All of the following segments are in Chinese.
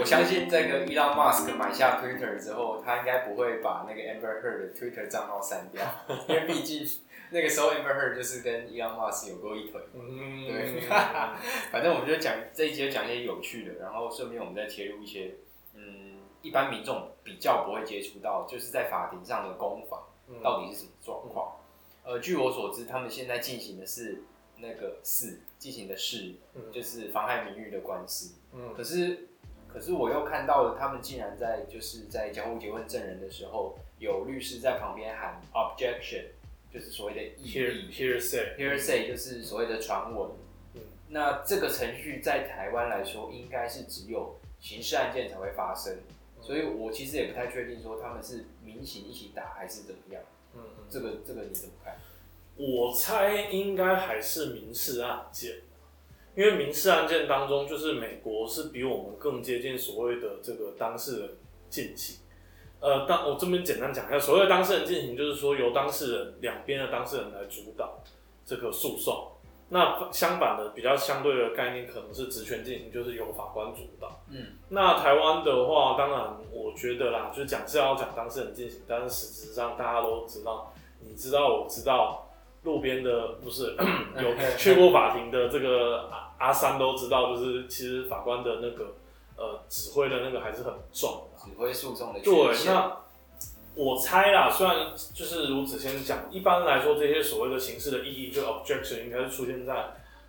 我相信这个 Elon Musk 买下 Twitter 之后，他应该不会把那个 Amber Heard 的 Twitter 账号删掉，因为毕竟那个时候 Amber Heard 就是跟 Elon Musk 有过一腿。嗯，对，反正我们就讲这一节讲一些有趣的，然后顺便我们再切入一些，嗯，一般民众比较不会接触到，就是在法庭上的攻防到底是什么状况。呃，据我所知，他们现在进行的是那个事，进行的事就是妨害名誉的官司。嗯，可是可是我又看到了，他们竟然在就是在交互结婚证人的时候，有律师在旁边喊 objection，就是所谓的异议。Hearsay，hearsay 就是所谓的传闻。嗯，那这个程序在台湾来说，应该是只有刑事案件才会发生，所以我其实也不太确定说他们是民刑一起打还是怎么样。嗯嗯，这个这个你怎么看？我猜应该还是民事案件，因为民事案件当中，就是美国是比我们更接近所谓的这个当事人进行。呃，当我这边简单讲一下，所谓的当事人进行，就是说由当事人两边的当事人来主导这个诉讼。那相反的，比较相对的概念可能是职权进行，就是由法官主导。嗯，那台湾的话，当然我觉得啦，就是讲是要讲当事人进行，但是实质上大家都知道，你知道，我知道，路边的不是 有去过法庭的这个阿阿三都知道，就是其实法官的那个呃指挥的那个还是很重的，指挥诉讼的对那。我猜啦，虽然就是如此先讲，一般来说这些所谓的形式的意义，就 objection 应该是出现在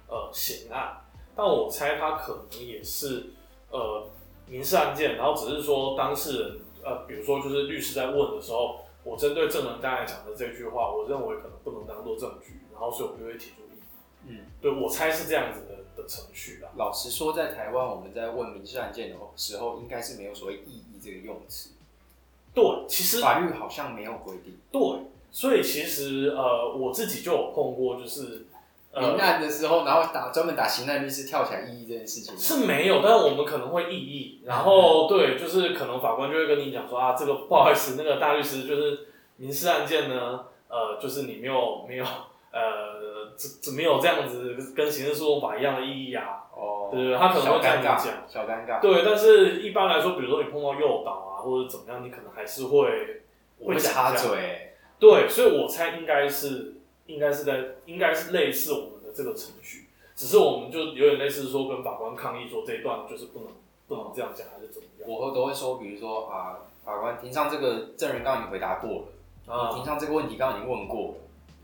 呃刑案，但我猜它可能也是呃民事案件，然后只是说当事人呃，比如说就是律师在问的时候，我针对证人刚才讲的这句话，我认为可能不能当做证据，然后所以我就会提出异议。嗯，对我猜是这样子的的程序啦。老实说，在台湾我们在问民事案件的时候，应该是没有所谓异议这个用词。对，其实法律好像没有规定。对，所以其实呃，我自己就有碰过，就是民案的时候，然后打专门打刑案律师跳起来异议这件事情是没有，但是我们可能会异议，然后对，就是可能法官就会跟你讲说啊，这个不好意思，那个大律师就是民事案件呢，呃，就是你没有没有呃，怎怎没有这样子跟刑事诉讼法一样的异议啊？哦，对对，他可能会这样讲，小尴尬。对，但是一般来说，比如说你碰到诱导啊。或者怎么样，你可能还是会会插嘴，对，所以我猜应该是应该是在应该是类似我们的这个程序，只是我们就有点类似说跟法官抗议说这一段就是不能不能这样讲还是怎么样？我都会说，比如说啊，法官庭上这个证人刚刚已经回答过了，啊，庭上这个问题刚刚已经问过了，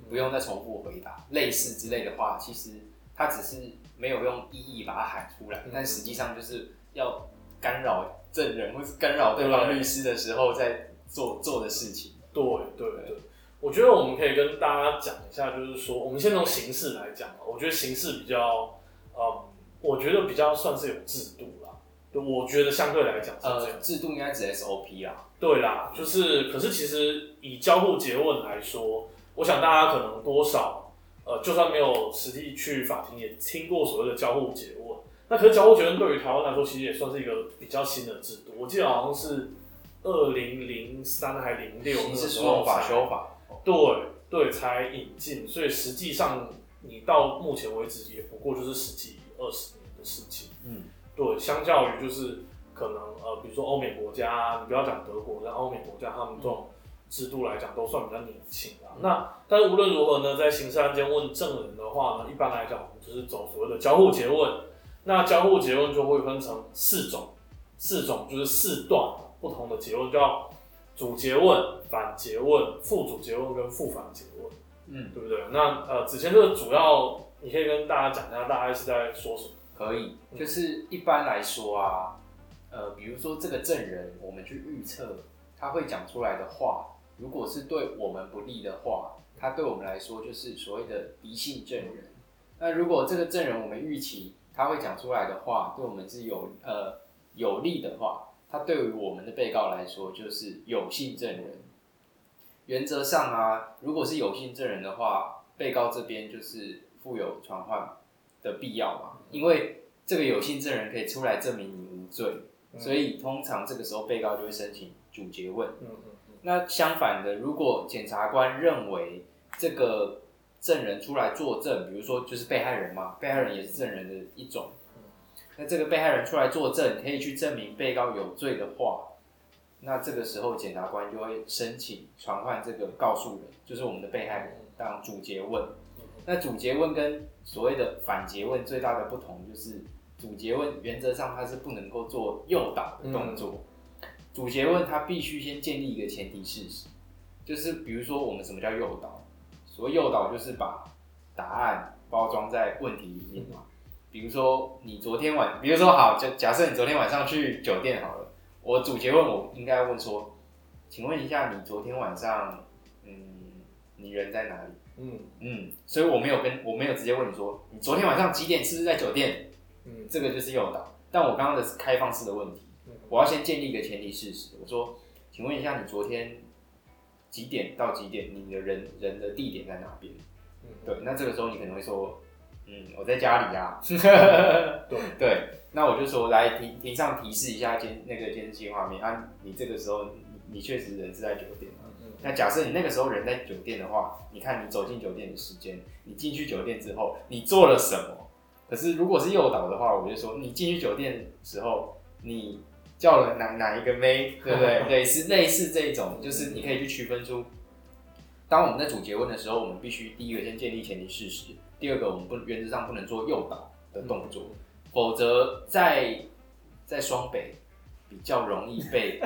不用再重复回答，类似之类的话，其实他只是没有用意义把它喊出来，但实际上就是要干扰。证人或是干扰对方律师的时候，在做做的事情。对对对，我觉得我们可以跟大家讲一下，就是说，我们先从形式来讲我觉得形式比较，嗯，我觉得比较算是有制度啦。对，我觉得相对来讲，呃，制度应该指 SOP 啊。对啦，就是，可是其实以交互诘问来说，我想大家可能多少，呃，就算没有实际去法庭，也听过所谓的交互诘问。那可是交互结问对于台湾来说，其实也算是一个比较新的制度。我记得好像是二零零三还零六那时候法修法，对对才引进，所以实际上你到目前为止也不过就是十几二十年的事情。嗯，对，相较于就是可能呃，比如说欧美国家，你不要讲德国，像欧美国家他们这种制度来讲，都算比较年轻啊。那但是无论如何呢，在刑事案件问证人的话呢，一般来讲我们就是走所谓的交互结问。那交互结论就会分成四种，四种就是四段不同的结论，叫主结问、反结问、副主结问跟副反结问，嗯，对不对？那呃，子谦这个主要你可以跟大家讲一下，大概是在说什么？可以，就是一般来说啊，呃，比如说这个证人，我们去预测他会讲出来的话，如果是对我们不利的话，他对我们来说就是所谓的敌性证人。那如果这个证人我们预期，他会讲出来的话，对我们是有呃有利的话，他对于我们的被告来说就是有信证人。原则上啊，如果是有信证人的话，被告这边就是负有传唤的必要嘛，因为这个有信证人可以出来证明你无罪，所以通常这个时候被告就会申请主结问。那相反的，如果检察官认为这个。证人出来作证，比如说就是被害人嘛，被害人也是证人的一种。那这个被害人出来作证，可以去证明被告有罪的话，那这个时候检察官就会申请传唤这个告诉人，就是我们的被害人当主结问。那主结问跟所谓的反结问最大的不同就是，主结问原则上它是不能够做诱导的动作，主结问它必须先建立一个前提事实，就是比如说我们什么叫诱导？所谓诱导就是把答案包装在问题里面嘛。比如说你昨天晚，比如说好，假假设你昨天晚上去酒店好了，我主角问我应该问说，请问一下你昨天晚上，嗯，你人在哪里？嗯嗯，所以我没有跟我没有直接问你说你昨天晚上几点是不是在酒店，嗯这个就是诱导。但我刚刚的是开放式的问题，我要先建立一个前提事实。我说，请问一下你昨天几点到几点，你的人人的地点在哪边？嗯对，那这个时候你可能会说，嗯，我在家里 呀、对对，那我就说来庭庭上提示一下监那个监视器画面啊，你这个时候你你确实人是在酒店啊。嗯那假设你那个时候人在酒店的话，你看你走进酒店的时间，你进去酒店之后你做了什么？可是如果是诱导的话，我就说你进去酒店的时候，你叫了哪哪一个妹，对不对？类似类似这种，就是你可以去区分出，当我们在主结问的时候，我们必须第一个先建立前提事实，第二个我们不原则上不能做诱导的动作，否则在在双北比较容易被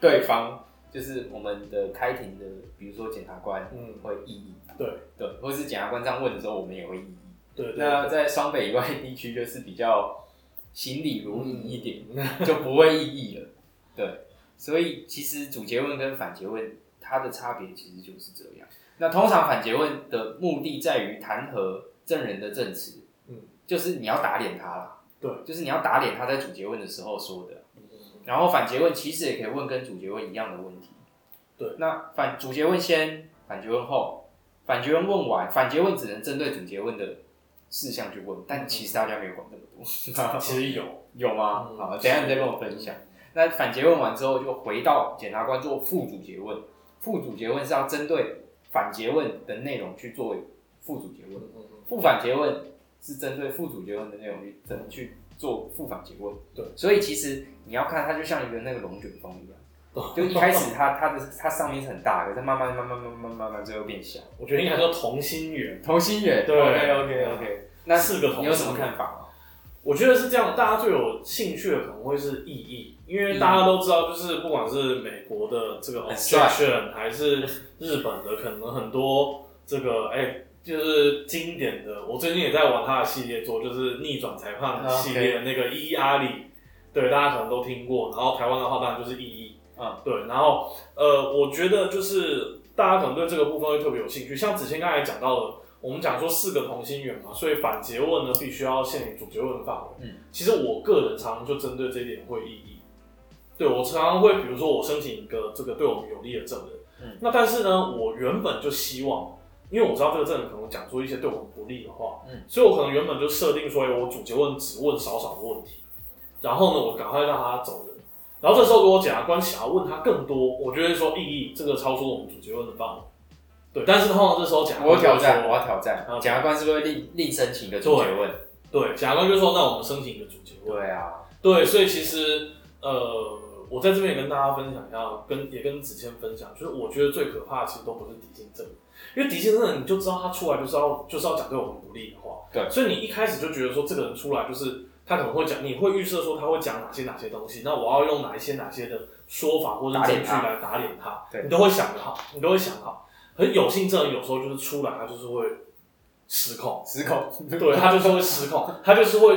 对方就是我们的开庭的，比如说检察官嗯，会异议，对。对，或是检察官这样问的时候，我们也会异议。对对，那在双北以外地区就是比较行礼如仪一点，嗯 就不会异议了。对，所以其实主结问跟反结问它的差别其实就是这样。那通常反结问的目的在于弹劾证人的证词，嗯，就是你要打脸他啦，对，就是你要打脸他在主结问的时候说的。嗯然后反诘问其实也可以问跟主诘问一样的问题。对，那反主诘问先，反诘问后，反诘问问完，反诘问只能针对主诘问的事项去问，但其实大家没有管那么多。其实有，有吗？嗯好，等一下你再跟我分享。那反诘问完之后，就回到检察官做副主诘问，副主诘问是要针对反诘问的内容去做副主诘问，嗯副反诘问是针对副主诘问的内容去怎么去做副反诘问。对，所以其实你要看它就像一个那个龙卷风一样，就一开始它它的它上面是很大，可是慢慢慢慢慢慢慢慢最后变小。我觉得应该说同心圆，同心圆，对 OK OK OK。那四个同心你有什么看法吗？我觉得是这样，大家最有兴趣的可能会是意义，因为大家都知道，就是不管是美国的这个 objection，还是日本的，可能很多这个哎、就是经典的。我最近也在玩他的系列作，就是逆转裁判系列的那个伊伊阿里，对，大家可能都听过。然后台湾的话，当然就是意义，嗯，对。然后呃，我觉得就是大家可能对这个部分会特别有兴趣，像子谦刚才讲到的。我们讲说四个同心圆嘛，所以反诘问呢必须要限于主诘问范围。嗯，其实我个人常常就针对这一点会异议。对我常常会，比如说我申请一个这个对我们有利的证人，嗯，那但是呢，我原本就希望，因为我知道这个证人可能讲出一些对我们不利的话，嗯，所以我可能原本就设定说，哎我主结问只问少少的问题，然后呢，我赶快让他走人。然后这时候如果检察官想要问他更多，我就会说异议，这个超出我们主结问的范围。对，但是通常这时候检察我官战，说我要挑战好。检察官是不是会另另申请一个主结问？对，检察官就说那我们申请一个主结问。对啊，对，所以其实呃，我在这边也跟大家分享一下，跟也跟子谦分享，就是我觉得最可怕的其实都不是敌性证人，因为敌性证人你就知道他出来就是要就是要讲对我们不利的话，对。所以你一开始就觉得说这个人出来就是他可能会讲，你会预设说他会讲哪些哪些东西，那我要用哪一些哪些的说法或者证据来打脸他，对。你都会想好，你都会想好，可是有性证人有时候就是出来他就是会失控。失控。对他就是会失控，他就是会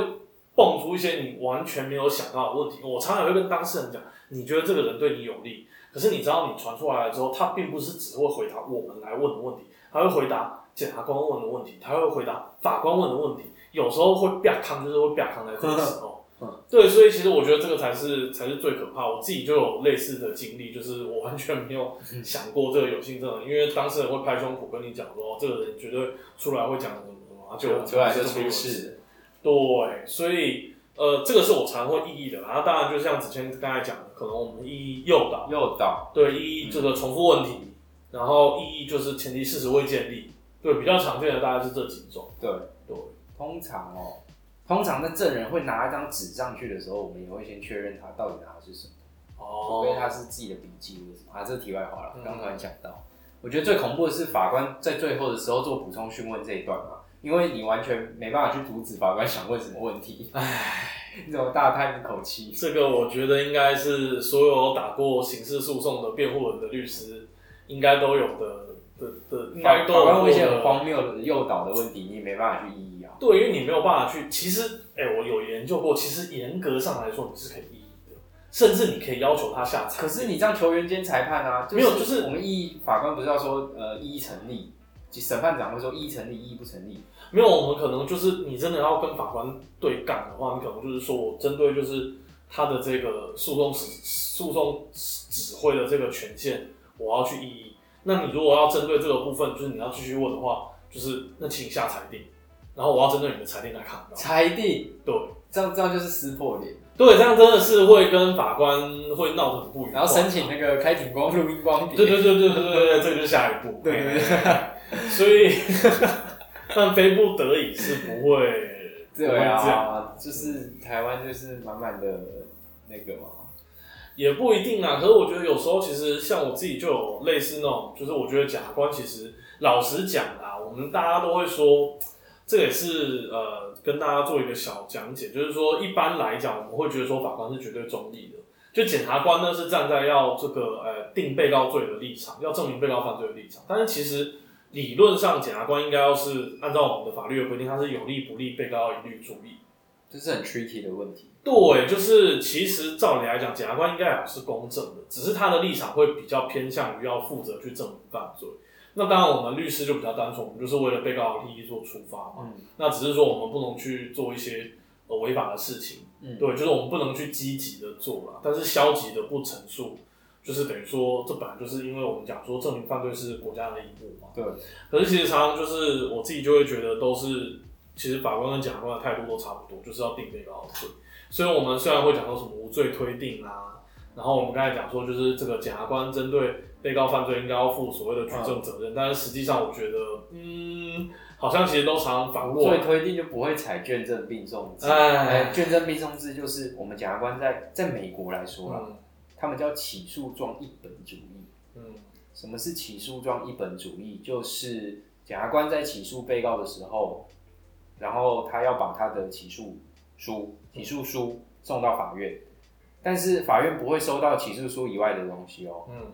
蹦出一些你完全没有想到的问题。我常常也会跟当事人讲，你觉得这个人对你有利，可是你知道你传出来了之后，他并不是只会回答我们来问的问题，他会回答检察官问的问题，他会回答法官问的问题，有时候会啪康，就是会啪康在这个时候。对，所以其实我觉得这个才是才是最可怕。我自己就有类似的经历，就是我完全没有想过这个有性证人，因为当事人会拍胸脯跟你讲说，哦这个人绝对出来会讲什么什么，就出来就出这么一回事事。对，所以呃，这个是我常会异议的。然后当然就像子谦刚才讲的，可能我们异议诱导，诱导，对，异议这个重复问题，然后意义就是前提事实未建立，对，比较常见的大概是这几种。对，对，通常哦，通常在证人会拿一张纸上去的时候，我们也会先确认他到底拿的是什么，哦除哦非他是自己的笔记或者什么。啊。这是题外话了，嗯。刚突然想到，我觉得最恐怖的是法官在最后的时候做补充讯问这一段嘛，因为你完全没办法去阻止法官想问什么问题，唉，你怎么大叹一口气？这个我觉得应该是所有打过刑事诉讼的辩护人的律师应该都有的的的，应该法官问一些很。荒谬的诱导的问题，你也没办法去异议啊。对，因为你没有办法去，其实，哎、我有研究过，其实严格上来说你是可以异议的，甚至你可以要求他下裁。可是你这样球员兼裁判啊，没有就是我们异议法官不是要说呃异议成立，审判长会说一成立，一不成立。没有，我们可能就是你真的要跟法官对干的话，你可能就是说我针对就是他的这个诉讼指诉讼指挥的这个权限，我要去异议。那你如果要针对这个部分，就是你要继续问的话，就是那请下裁定，然后我要针对你的裁定来看。裁定，对这样这样就是撕破脸，对，这样真的是会跟法官会闹得很不愉快。然后申请那个开庭光录音光碟。对对对对对对对，这个就是下一步。对对对 所以，但非不得已是不会 对啊，就是台湾就是满满的那个嘛。也不一定啊。可是我觉得有时候其实像我自己就有类似那种，就是我觉得检察官其实老实讲啊，我们大家都会说，这也是呃跟大家做一个小讲解，就是说一般来讲我们会觉得说法官是绝对中立的。就检察官呢是站在要这个呃定被告罪的立场，要证明被告犯罪的立场，但是其实理论上检察官应该要是按照我们的法律的规定，他是有利不利，被告要一律注意。这是很 tricky 的问题。对，就是其实照理来讲，检察官应该也是公正的，只是他的立场会比较偏向于要负责去证明犯罪。那当然，我们律师就比较单纯，我们就是为了被告的利益做出发嘛。嗯那只是说我们不能去做一些呃违法的事情，嗯，对，就是我们不能去积极的做了，但是消极的不陈述，就是等于说这本来就是因为我们讲说证明犯罪是国家的义务嘛。对，可是其实常常就是我自己就会觉得都是，其实法官跟检察官的态度都差不多，就是要定被告的罪。所以我们虽然会讲说什么无罪推定啊，然后我们刚才讲说就是这个检察官针对被告犯罪应该要负所谓的举证责任，但是实际上我觉得，嗯，好像其实都常常反过来。所以推定就不会采卷证并送制。卷证并送制就是我们检察官在在美国来说啦，嗯他们叫起诉状一本主义。嗯什么是起诉状一本主义？就是检察官在起诉被告的时候，然后他要把他的起诉书、起诉书送到法院，但是法院不会收到起诉书以外的东西哦。嗯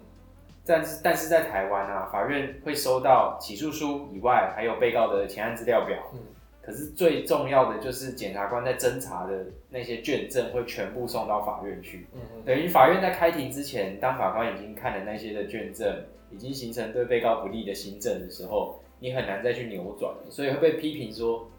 但是但是在台湾啊，法院会收到起诉书以外，还有被告的前案资料表。嗯可是最重要的就是检察官在侦查的那些卷证会全部送到法院去。嗯嗯，等于法院在开庭之前，当法官已经看了那些的卷证，已经形成对被告不利的新证的时候，你很难再去扭转了，所以会被批评说，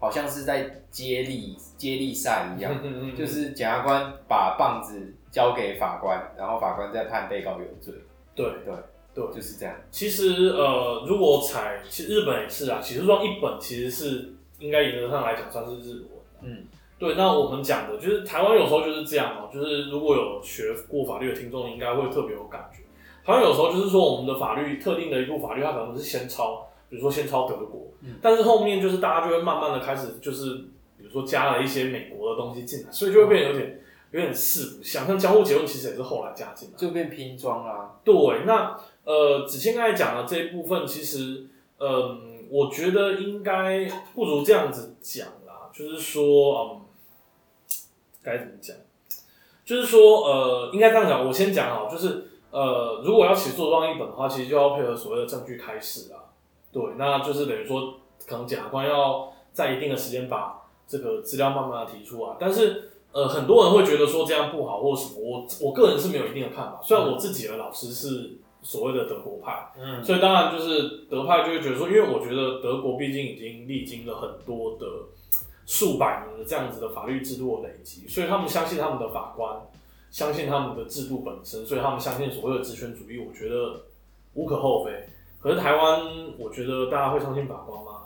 好像是在接力接力赛一样，就是检察官把棒子交给法官，然后法官再判被告有罪，对。对对。就是这样。其实呃，如果采，其实日本也是啊，起诉状一本其实是应该原则上来讲算是日文。嗯，对，那我们讲的就是台湾有时候就是这样哦、就是如果有学过法律的听众，应该会特别有感觉。台湾有时候就是说我们的法律特定的一部法律，它可能是先抄，比如说先抄德国，嗯但是后面就是大家就会慢慢的开始就是比如说加了一些美国的东西进来，所以就会变得有点有点四不像。像交互结论其实也是后来加进来的。就变拼装啦。对，那呃，子谦刚才讲的这一部分，其实，嗯，我觉得应该不如这样子讲啦，就是说，嗯，该怎么讲？就是说，呃，应该这样讲，我先讲好，就是呃，如果要起诉状一本的话，其实就要配合所谓的证据开示啊。对，那就是等于说，可能检察官要在一定的时间把这个资料慢慢的提出啊，但是呃，很多人会觉得说这样不好或什么，我我个人是没有一定的看法。虽然我自己的老师是所谓的德国派，嗯所以当然就是德派就会觉得说，因为我觉得德国毕竟已经历经了很多的数百年的这样子的法律制度的累积，所以他们相信他们的法官，相信他们的制度本身，所以他们相信所谓的职权主义，我觉得无可厚非。可是台湾，我觉得大家会相信法官吗？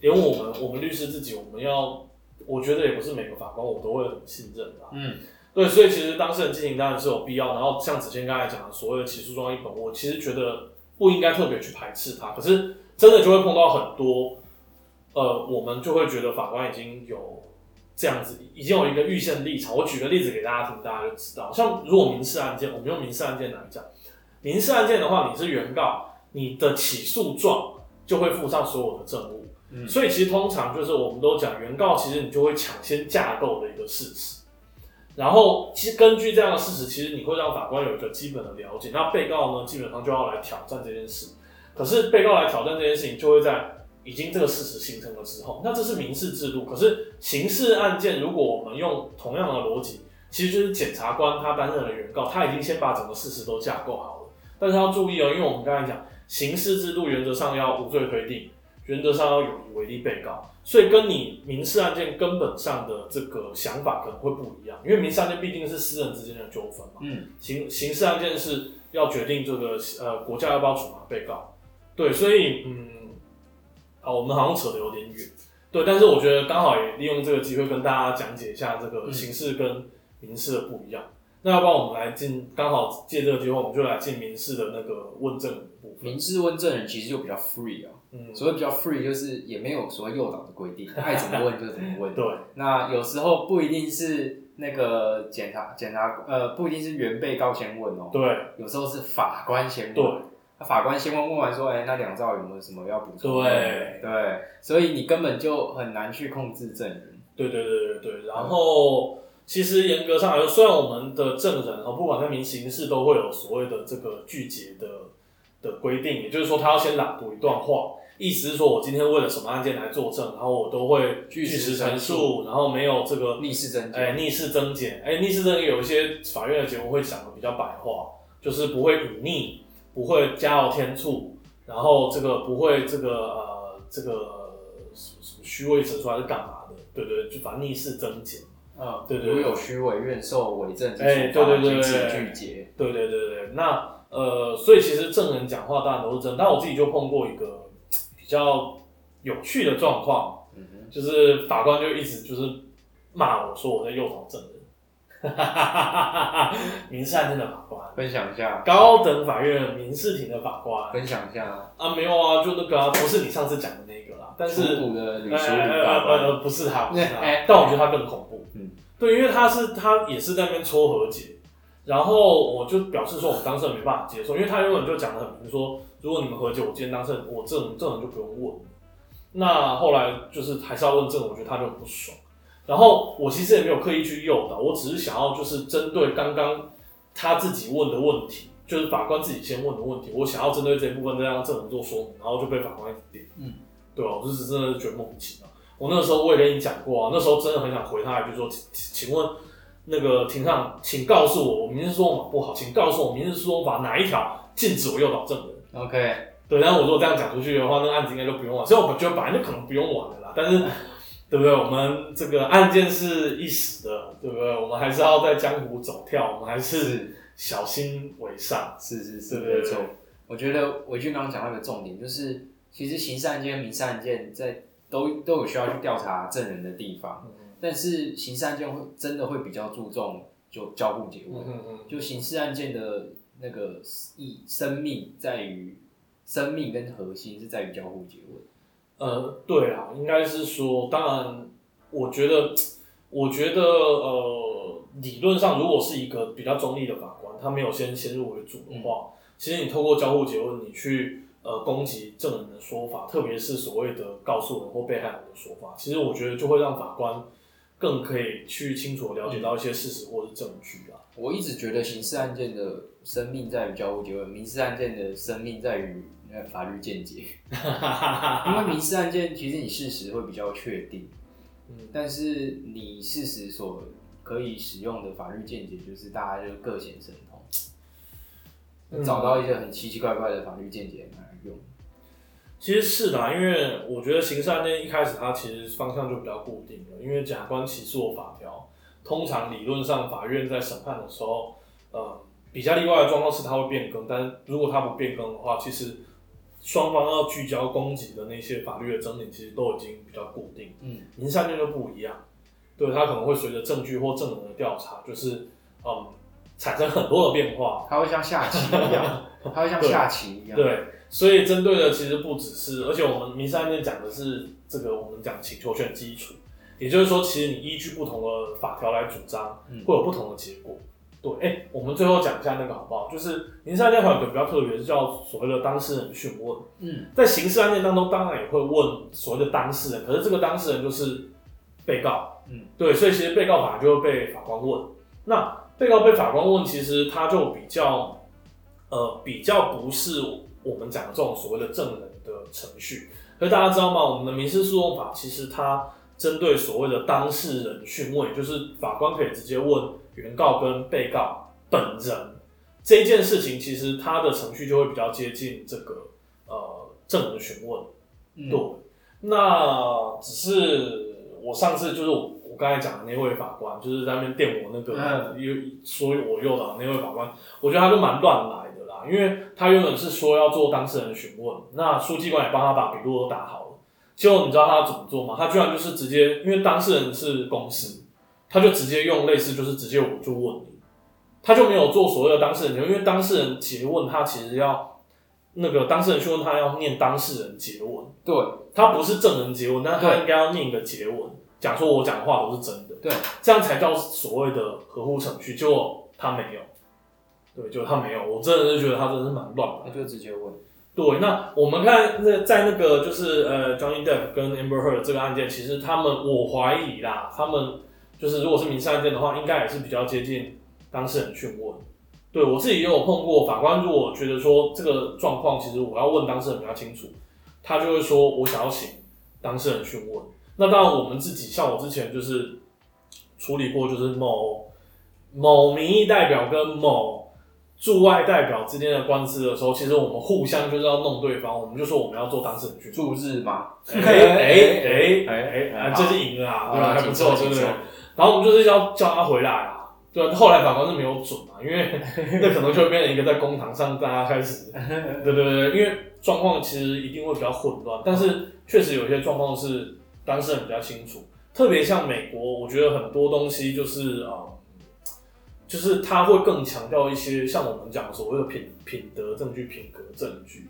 连我们我们律师自己，我们要，我觉得也不是每个法官我都会很信任的啊、嗯，对，所以其实当事人进行当然是有必要。然后像子谦刚才讲的所谓的起诉状一本，我其实觉得不应该特别去排斥它。可是真的就会碰到很多呃，我们就会觉得法官已经有这样子，已经有一个预先立场。我举个例子给大家听，大家就知道。像如果民事案件，我们用民事案件来讲，民事案件的话，你是原告，你的起诉状就会附上所有的证物。嗯所以其实通常就是我们都讲，原告其实你就会抢先架构的一个事实，然后其实根据这样的事实，其实你会让法官有一个基本的了解。那被告呢，基本上就要来挑战这件事。可是被告来挑战这件事情，就会在已经这个事实形成了之后，那这是民事制度。可是刑事案件，如果我们用同样的逻辑，其实就是检察官他担任了原告，他已经先把整个事实都架构好了。但是要注意哦，因为我们刚才讲刑事制度原则上要无罪推定，原则上要有以为例被告，所以跟你民事案件根本上的这个想法可能会不一样，因为民事案件毕竟是私人之间的纠纷嘛，嗯，刑刑事案件是要决定这个呃国家要不要处罚被告，对，所以嗯，啊，我们好像扯得有点远，对，但是我觉得刚好也利用这个机会跟大家讲解一下这个嗯。刑事跟民事的不一样。那要不然我们来进，刚好借这个机会，我们就来进民事的那个问证的部分。民事问证人其实就比较 free 啊，嗯，所谓比较 free 就是也没有所谓诱导的规定，爱怎么问就怎么问。对，那有时候不一定是那个检察检察呃，不一定是原被告先问哦，对，有时候是法官先对问。那法官先问问完说，哎、那两兆有没有什么要补充的？对对，所以你根本就很难去控制证人。对对对对对，然后其实严格上来说，虽然我们的证人哦，不管在民刑事都会有所谓的这个拒绝的的规定，也就是说他要先朗读一段话，意思是说我今天为了什么案件来作证，然后我都会据据实陈述。述，然后没有这个逆势增哎，减，逆势增减，哎，逆势增减有一些法院的节目会讲的比较白话，就是不会隐匿，不会加傲添醋，然后这个不会这个呃这个什么什么虚伪陈述还是干嘛的，对对，就反正逆势增减。嗯，对对對如有虚伪愿受伪证之哎处罚，对对对据此对具结。对对对对，那呃，所以其实证人讲话当然都是真，但我自己就碰过一个比较有趣的状况，嗯，就是法官就一直就是骂我说我在诱导证人，民事案件的法官，分享一下，高等法院民事庭的法官。分享一下。啊，没有啊，就那个啊，不是你上次讲的那个啦，但是不是他，不是他。哎，但我觉得他更恐怖。嗯，对，因为他是他也是在那边撮和解，然后我就表示说我们当事人没办法接受，因为他原本就讲的很明说，如果你们和解，我今天当事人我证人证人就不用问。那后来就是还是要问证人，我觉得他就很不爽。然后我其实也没有刻意去诱导，我只是想要就是针对刚刚他自己问的问题，就是法官自己先问的问题，我想要针对这部分再让证人做说明，然后就被法官点。嗯，对啊，我就是真的是觉得莫名其妙。我那时候我也跟你讲过啊，那时候真的很想回他一句说，请请问那个庭上，请告诉我，我民事诉讼法不好，请告诉我民事诉讼法哪一条禁止我诱导证人。OK，对，然后我如果这样讲出去的话，那个案子应该就不用玩。所以我觉得本来就可能不用玩了啦，但是 对不对？我们这个案件是一时的，对不对？我们还是要在江湖走跳，我们还是是小心为上。是是是，没错。我觉得伟俊刚刚讲到一个重点，就是其实刑事案件、民事案件在都都有需要去调查证人的地方，嗯但是刑事案件会真的会比较注重就交互结问，嗯嗯就刑事案件的那个意生命在于生命跟核心是在于交互结问。呃，对啊，应该是说，当然，我觉得，我觉得，呃，理论上，如果是一个比较中立的法官，他没有先先入为主的话，其实你透过交互结问，你去呃攻击证人的说法，特别是所谓的告诉人或被害人的说法，其实我觉得就会让法官更可以去清楚地了解到一些事实或是证据啊。我一直觉得刑事案件的生命在于交互结论，民事案件的生命在于呃法律见解。因为民事案件其实你事实会比较确定，嗯但是你事实所可以使用的法律见解，就是大家就各显神通，嗯找到一些很奇奇怪怪的法律见解拿来用。其实是的啊，因为我觉得刑事案件一开始它其实方向就比较固定了，因为检察官起诉的法条，通常理论上法院在审判的时候，呃，比较例外的状况是它会变更，但如果它不变更的话，其实双方要聚焦攻击的那些法律的争点，其实都已经比较固定。嗯，民事案件就不一样，对它可能会随着证据或证人的调查，就是嗯产生很多的变化，它会像下棋一样，它会像下棋一样。对，所以针对的其实不只是，而且我们民事案件讲的是这个我们讲请求权基础，也就是说，其实你依据不同的法条来主张，嗯会有不同的结果。对，哎、我们最后讲一下那个好不好？就是民事案件还有一个比较特别，是叫所谓的当事人讯问。嗯在刑事案件当中，当然也会问所谓的当事人，可是这个当事人就是被告，嗯，对，所以其实被告反而就会被法官问。那被告被法官问，其实他就比较，呃，比较不是我们讲的这种所谓的证人的程序。可是大家知道吗？我们的民事诉讼法其实它针对所谓的当事人讯问，也就是法官可以直接问原告跟被告本人这一件事情，其实它的程序就会比较接近这个呃证人询问。嗯对，那只是我上次就是我我刚才讲的那位法官，就是在那边电我那个嗯诱说我诱导那位法官，我觉得他就蛮乱来的啦，因为他原本是说要做当事人询问，那书记官也帮他把笔录都打好了，结果你知道他怎么做吗？他居然就是直接，因为当事人是公司，他就直接用类似就是直接我就问你，他就没有做所谓的当事人因为当事人诘问他其实要那个当事人询问他要念当事人结问。对他不是证人结文，但他应该要念一个结文，讲说我讲的话都是真的，对，这样才叫所谓的合乎程序。结果他没有，对，就他没有，我真的是觉得他真的是蛮乱的。那就直接问，对，那我们看那在那个就是呃 Johnny Depp 跟 Amber Heard 这个案件，其实他们我怀疑啦，他们就是如果是民事案件的话，应该也是比较接近当事人讯问。对我自己也有碰过，法官如果觉得说这个状况，其实我要问当事人比较清楚，他就会说我想要请当事人讯问。那当然，我们自己像我之前就是处理过，就是某某民意代表跟某驻外代表之间的官司的时候，其实我们互相就是要弄对方，我们就说我们要做当事人去驻。日嘛？哎哎哎哎哎，这是赢了啊，对吧？还不错，对不对？然后我们就是要叫他回来啊，对啊。后来法官是没有准嘛，因为 那可能就会变成一个在公堂上大家开始，对对对，因为状况其实一定会比较混乱，但是确实有些状况是当事人比较清楚，特别像美国，我觉得很多东西就是啊。呃就是他会更强调一些像我们讲所谓的品品德证据、品格证据，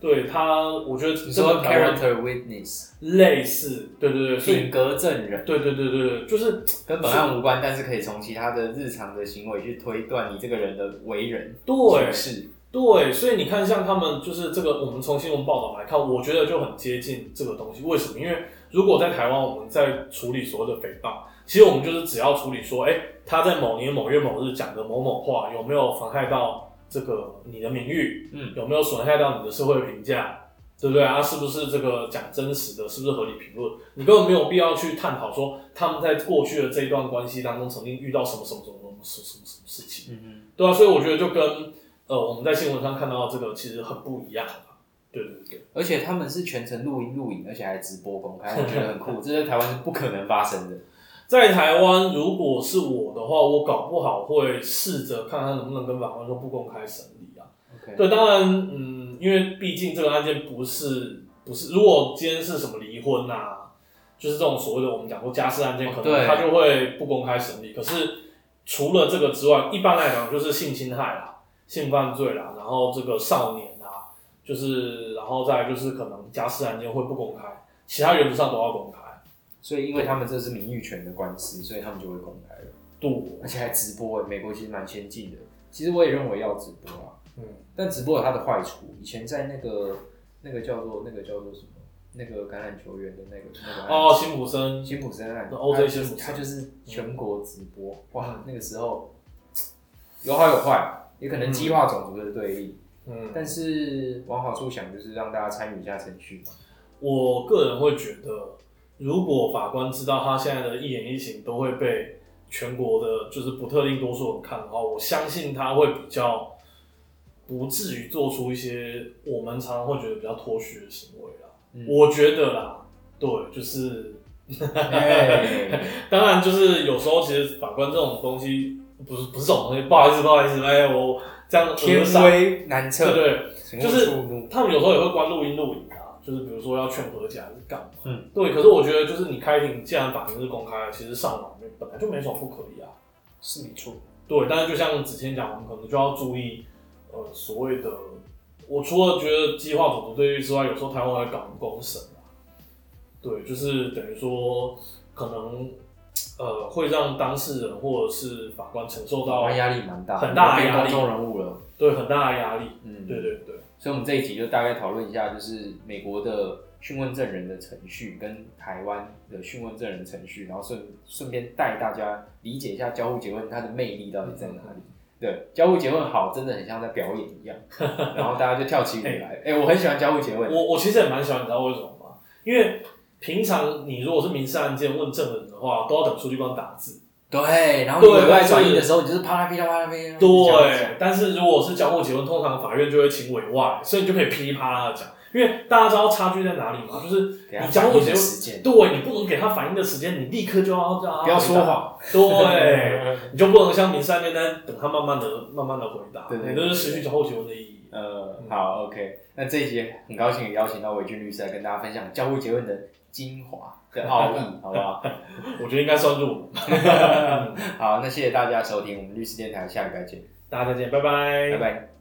对他，我觉得你说 character witness 类似，对对对，品格证人，对对对对，就是跟本案无关，但是可以从其他的日常的行为去推断你这个人的为人对是对，所以你看，像他们就是这个，我们从新闻报道来看，我觉得就很接近这个东西。为什么？因为如果在台湾，我们在处理所谓的诽谤，其实我们就是只要处理说，哎、他在某年某月某日讲的某某话有没有妨害到这个你的名誉，嗯有没有损害到你的社会评价，对不对啊？是不是这个讲真实的，是不是合理评论？你根本没有必要去探讨说他们在过去的这一段关系当中曾经遇到什么什么什么什么什么什么什么事情。嗯嗯对啊，所以我觉得就跟呃我们在新闻上看到的这个其实很不一样啊。对对对，而且他们是全程录音录影，而且还直播公开，我觉得很酷，这在台湾是不可能发生的。在台湾如果是我的话，我搞不好会试着看他能不能跟法官说不公开审理啊。对，当然，嗯，因为毕竟这个案件不是不是，如果今天是什么离婚啊，就是这种所谓的我们讲过家事案件，可能他就会不公开审理。可是除了这个之外，一般来讲就是性侵害啦、性犯罪啦，然后这个少年啊，就是然后再来就是可能家事案件会不公开，其他原则上都要公开。所以因为他们这是名誉权的官司，所以他们就会公开了，对，而且还直播。美国其实蛮先进的，其实我也认为要直播啊，嗯，但直播有它的坏处。以前在那个那个叫做那个叫做什么？那个橄榄球员的那个那个哦，辛普森，辛普森案，那 OJ 他就是辛普森。他就是全国直播，哇嗯，那个时候有好有坏，也可能激化种族的对立，嗯，但是往好处想，就是让大家参与一下程序嘛。我个人会觉得，如果法官知道他现在的一言一行都会被全国的，就是不特定多数人看的话，我相信他会比较不至于做出一些我们常常会觉得比较脱序的行为啦。嗯我觉得啦，对，就是哎 当然就是有时候其实法官这种东西不是不是这种东西，不好意思不好意思，哎，我这样天威难测，对对。就是。他们有时候也会关录音录影啊，就是比如说要劝和解还是干嘛。嗯，对。可是我觉得就是你开庭，既然法庭是公开的，其实上网本来就没什么不可以啊。是没错，对，但是就像子谦讲，我们可能就要注意，呃，所谓的我除了觉得激化种族对立之外，有时候台湾还搞公审啊，对，就是等于说可能呃会让当事人或者是法官承受到压力蛮大，很大的压力，公众人物了，对，很大的压力，嗯，对对对，所以我们这一集就大概讨论一下，就是美国的讯问证人的程序跟台湾的讯问证人程序，然后顺顺便带大家理解一下交互结问它的魅力到底在哪里。对，交互结问好，真的很像在表演一样，然后大家就跳起舞来。哎，我很喜欢交互结问。我我其实也蛮喜欢，你知道为什么吗？因为平常你如果是民事案件问证人的话，都要等书记官打字。对，然后你委外转移的时候，你就是啪啦噼啦啪啦噼啦。对，但是如果是交互结婚，通常法院就会请委外，所以你就可以噼里啪啦的讲。因为大家知道差距在哪里吗？就是你交互结婚，对你不能给他反应的时间，你立刻就要不要说谎，对，你就不能像民事案件单等他慢慢的、慢慢的回答，对，都是失去交互结婚的意义。呃，好，OK，那这一节很高兴也邀请到韦俊律师来跟大家分享交互结婚的精华跟奥义，好不好？我觉得应该算入门。好，那谢谢大家收听我们律师电台，下礼拜见，大家再见，拜拜，拜拜。